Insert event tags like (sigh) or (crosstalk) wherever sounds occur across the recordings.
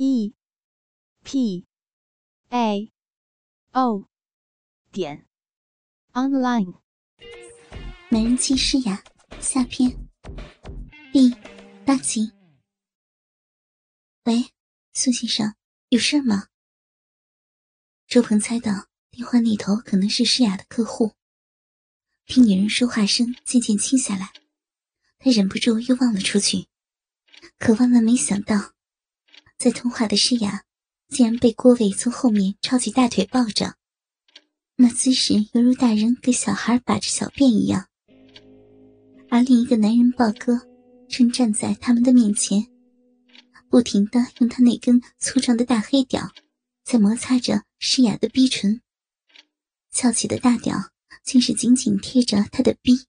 E p a o 点 online，美人妻诗雅下篇第八集。喂，苏先生，有事吗？周鹏猜到电话那头可能是诗雅的客户，听女人说话声渐渐轻下来，他忍不住又望了出去，可万万没想到。在通话的诗雅，竟然被郭伟从后面抄起大腿抱着，那姿势犹如大人给小孩把着小便一样。而另一个男人豹哥，正站在他们的面前，不停的用他那根粗壮的大黑屌，在摩擦着诗雅的逼唇。翘起的大屌竟是紧紧贴着他的逼，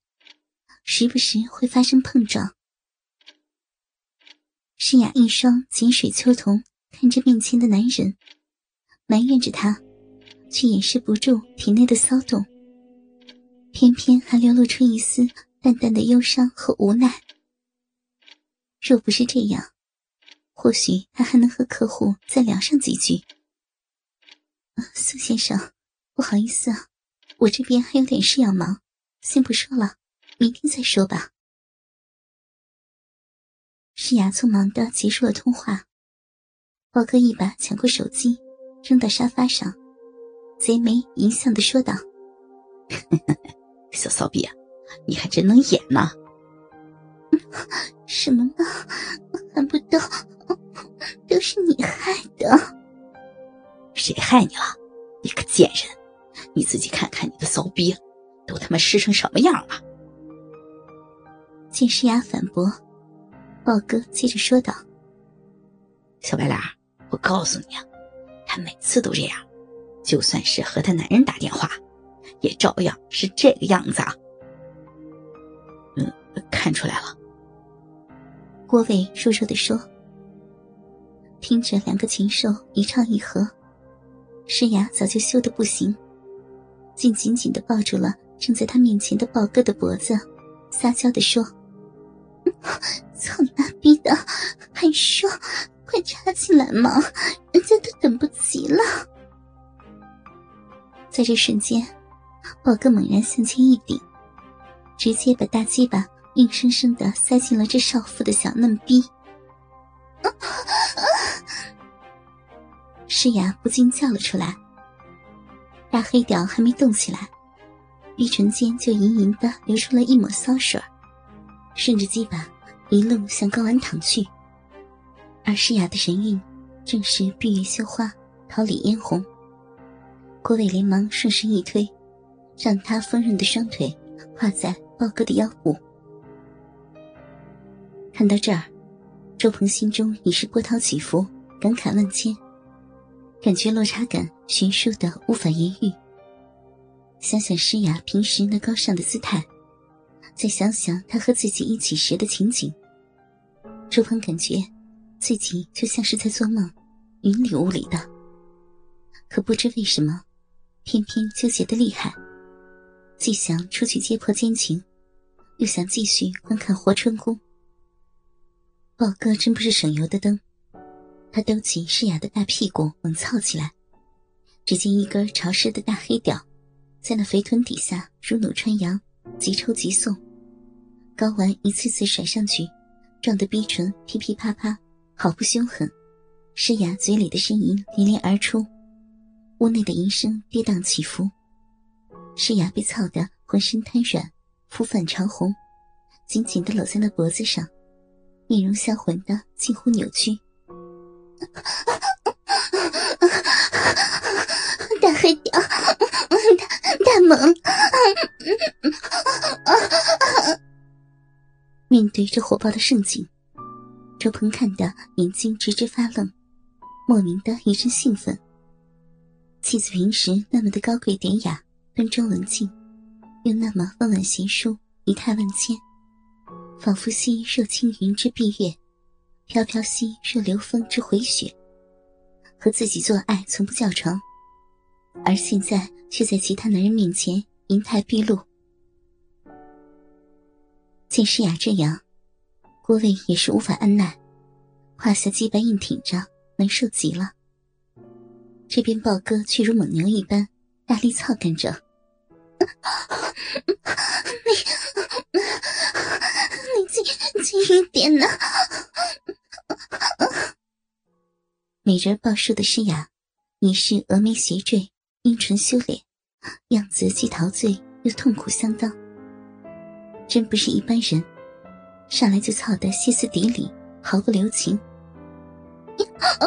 时不时会发生碰撞。诗雅一双井水秋瞳看着面前的男人，埋怨着他，却掩饰不住体内的骚动，偏偏还流露出一丝淡淡的忧伤和无奈。若不是这样，或许他还能和客户再聊上几句。苏先生，不好意思啊，我这边还有点事要忙，先不说了，明天再说吧。诗雅匆忙的结束了通话，豹哥一把抢过手机，扔到沙发上，贼眉淫笑的说道：“小骚逼啊，你还真能演呢！什么呢？还不都都是你害的？谁害你了？你个贱人！你自己看看你的骚逼，都他妈湿成什么样了！”见诗雅反驳。豹哥接着说道：“小白脸，我告诉你啊，他每次都这样，就算是和他男人打电话，也照样是这个样子啊。”嗯，看出来了。郭伟弱弱的说：“听着两个禽兽一唱一和，诗雅早就羞得不行，竟紧紧的抱住了正在他面前的豹哥的脖子，撒娇的说。”操你妈逼的，还说快插进来嘛！人家都等不及了。在这瞬间，宝哥猛然向前一顶，直接把大鸡巴硬生生的塞进了这少妇的小嫩逼。诗雅不禁叫了出来。大黑屌还没动起来，玉唇间就盈盈的流出了一抹骚水顺着鸡巴一路向睾丸淌去，而诗雅的神韵正是闭月羞花，桃李嫣红。郭伟连忙顺势一推，让他丰润的双腿跨在豹哥的腰部。看到这儿，周鹏心中已是波涛起伏，感慨万千，感觉落差感悬殊的无法言喻。想想诗雅平时那高尚的姿态。再想想他和自己一起时的情景，周鹏感觉自己就像是在做梦，云里雾里的。可不知为什么，偏偏纠结的厉害。既想出去揭破奸情，又想继续观看活春宫。豹哥真不是省油的灯，他兜起诗雅的大屁股猛操起来，只见一根潮湿的大黑屌，在那肥臀底下如弩穿杨，急抽急送。睾丸一次次甩上去，撞得逼唇噼噼啪啪，好不凶狠。诗雅嘴里的呻吟连连而出，屋内的淫声跌宕起伏。诗雅被操得浑身瘫软，肤泛潮红，紧紧地搂在那脖子上，面容销魂的近乎扭曲。(laughs) 大黑屌，大大猛！面对这火爆的盛景，周鹏看得眼睛直直发愣，莫名的一阵兴奋。妻子平时那么的高贵典雅、端庄文静，又那么温婉贤淑、仪态万千，仿佛兮若轻云之蔽月，飘飘兮若流风之回雪。和自己做爱从不叫床，而现在却在其他男人面前银态毕露。见诗雅这样，郭卫也是无法按耐，胯下肌白硬挺着，难受极了。这边豹哥却如猛牛一般大力操干着，你 (laughs) 你轻轻一点呢。美人抱树的诗雅，已是峨眉斜坠，阴唇修脸，样子既陶醉又痛苦相当。真不是一般人，上来就操得歇斯底里，毫不留情。(laughs)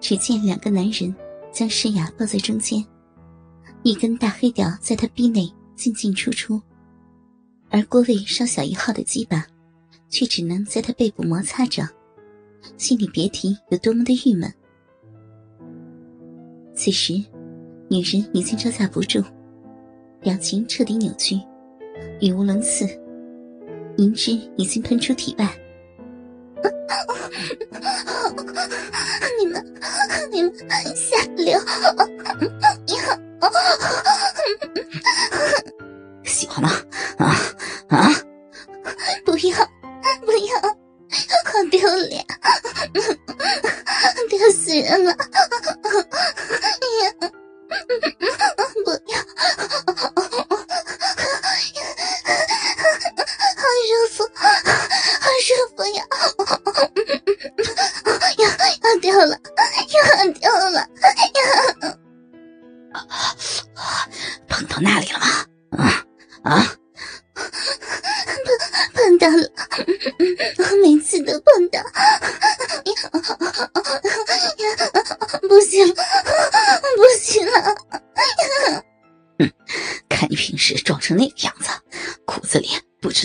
只见两个男人将诗雅抱在中间。一根大黑屌在他逼内进进出出，而郭卫稍小一号的鸡巴，却只能在他背部摩擦着，心里别提有多么的郁闷。此时，女人已经招架不住，表情彻底扭曲，语无伦次，银汁已经喷出体外。你们，你们下流！喜欢吗？啊啊！不要不要，好丢脸，丢死人了！不要，好舒服，好舒服呀！要要掉了，要掉了！碰到那里了吗？啊啊！碰碰到了，每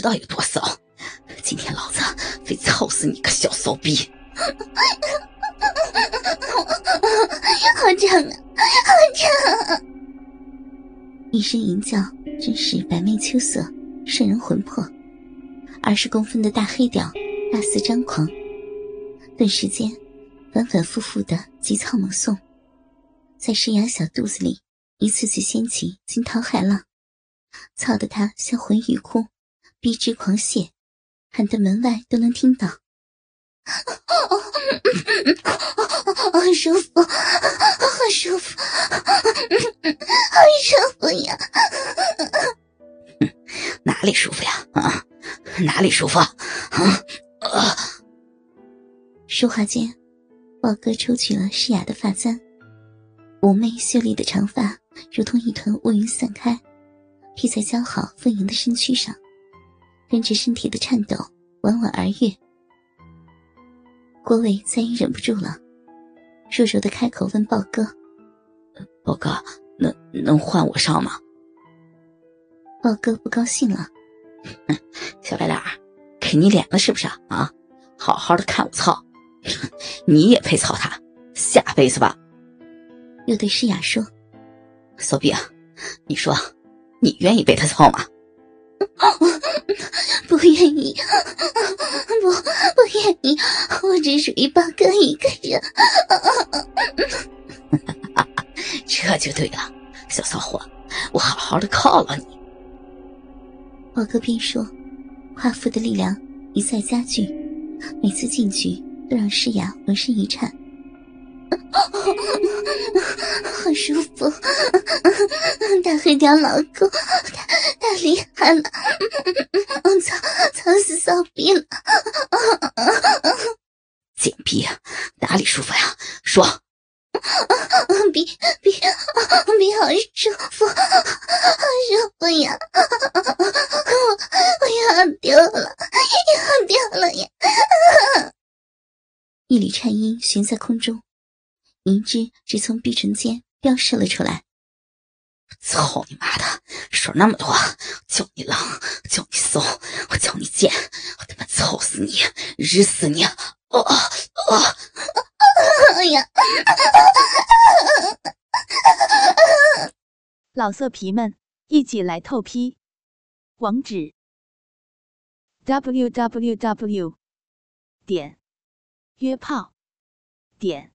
道有多骚。今天老子非操死你个小骚逼！好长啊，好长！一声淫叫，真是百媚秋色，摄人魂魄。二十公分的大黑屌，大肆张狂，顿时间，反反复复的急操猛送，在诗雅小肚子里一次次掀起惊涛骇浪，操得他销魂欲哭，逼之狂泻，喊得门外都能听到。好舒服，好舒服，好舒服呀！哪里舒服呀？啊，哪里舒服？啊啊！说话间，豹哥抽取了诗雅的发簪，妩媚秀丽的长发如同一团乌云散开，披在姣好丰盈的身躯上，跟着身体的颤抖，缓缓而跃。郭伟再也忍不住了，弱弱的开口问豹哥：“豹哥，能能换我上吗？”豹哥不高兴了：“小白脸，给你脸了是不是啊？好好的看我操，你也配操他？下辈子吧。”又对诗雅说：“骚逼啊，你说，你愿意被他操吗？” (laughs) 不愿意，(laughs) 不不愿意，我只属于八哥一个人。(laughs) 这就对了，小骚货，我好好的犒劳你。我哥边说，夸父的力量一再加剧，每次进去都让诗雅浑身一颤。(laughs) 好舒服，大黑屌老公，太太厉害了，操操死骚逼了！贱逼，哪里舒服呀？说，逼逼逼，好舒服，好舒服呀！我我要丢了，要丢了呀！一缕颤音悬在空中。银汁直从碧唇间飙射了出来。操你妈的！说那么多，叫你狼，叫你骚，我叫你贱，我他妈操死你，日死你！哦哦！哎呀！老色皮们，一起来透批！网址：w w w 点约炮点